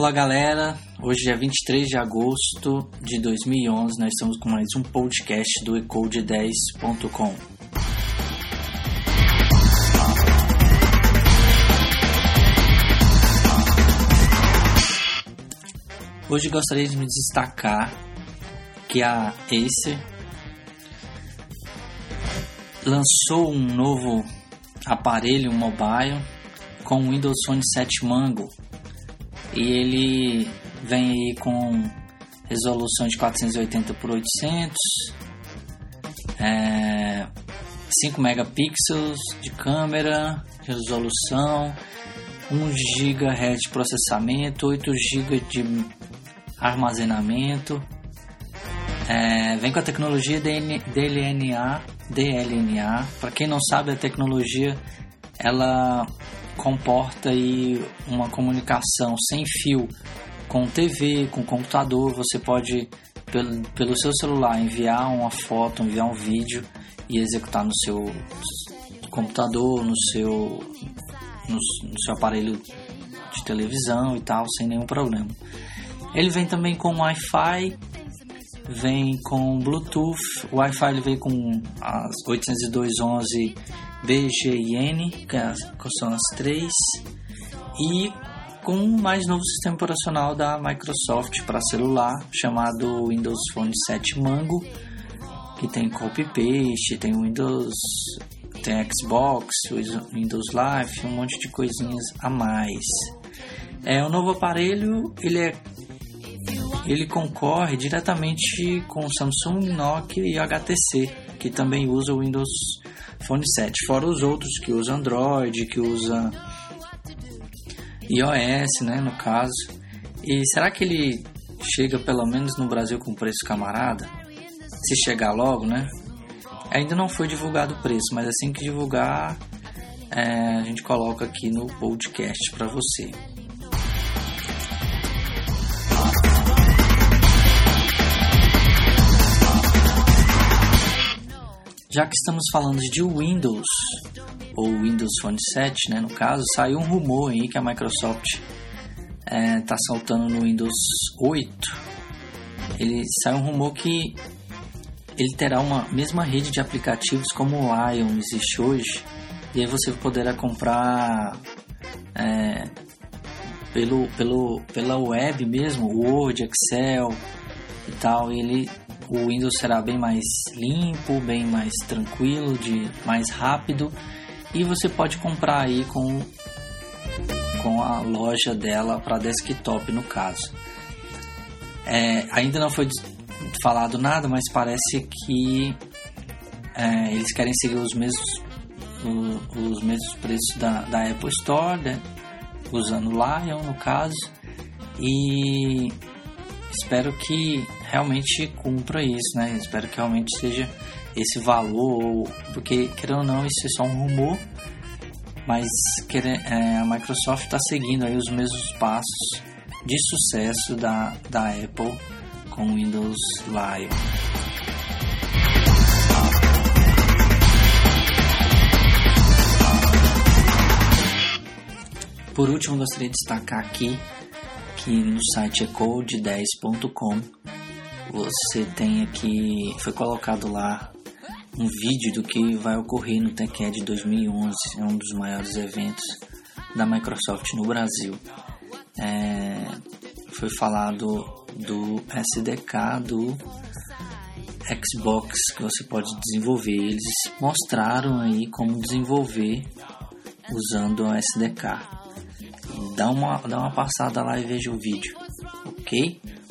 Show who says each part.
Speaker 1: Olá galera, hoje é 23 de agosto de 2011, nós estamos com mais um podcast do ecode10.com. Hoje gostaria de me destacar que a Acer lançou um novo aparelho mobile com o Windows Phone 7 Mango e ele vem aí com resolução de 480 por 800, é, 5 megapixels de câmera, resolução, 1 GB de processamento, 8 GB de armazenamento. É, vem com a tecnologia DLNA, DLNA. Para quem não sabe, a tecnologia ela comporta aí uma comunicação sem fio com TV, com computador. Você pode pelo, pelo seu celular enviar uma foto, enviar um vídeo e executar no seu computador, no seu no, no seu aparelho de televisão e tal, sem nenhum problema. Ele vem também com Wi-Fi, vem com Bluetooth, o Wi-Fi ele vem com as 802.11 BGN, que são as três, e com o mais novo sistema operacional da Microsoft para celular, chamado Windows Phone 7 Mango, que tem copy-paste, tem Windows, tem Xbox, Windows Live, um monte de coisinhas a mais. É, o novo aparelho ele é ele concorre diretamente com Samsung, Nokia e HTC, que também usa o Windows Phone 7, fora os outros que usam Android, que usam iOS, né, no caso. E será que ele chega pelo menos no Brasil com preço camarada? Se chegar logo, né? Ainda não foi divulgado o preço, mas assim que divulgar, é, a gente coloca aqui no podcast para você. Já que estamos falando de Windows, ou Windows Phone 7, né, no caso, saiu um rumor aí que a Microsoft está é, tá saltando no Windows 8. Ele saiu um rumor que ele terá uma mesma rede de aplicativos como o Lion existe hoje, e aí você poderá comprar é, pelo, pelo, pela web mesmo, Word, Excel e tal, e ele o Windows será bem mais limpo, bem mais tranquilo, de mais rápido e você pode comprar aí com com a loja dela para desktop no caso. É, ainda não foi falado nada, mas parece que é, eles querem seguir os mesmos os, os mesmos preços da, da Apple Store, né? usando Lion no caso, e espero que realmente cumpra isso, né? Espero que realmente seja esse valor, porque querendo ou não, isso é só um rumor, mas é, a Microsoft está seguindo aí os mesmos passos de sucesso da, da Apple com o Windows Live. Por último, gostaria de destacar aqui que no site ecode10.com você tem aqui, foi colocado lá um vídeo do que vai ocorrer no TechEd 2011, é um dos maiores eventos da Microsoft no Brasil. É, foi falado do SDK do Xbox que você pode desenvolver. Eles mostraram aí como desenvolver usando o SDK dá uma, dá uma passada lá e veja o vídeo, ok?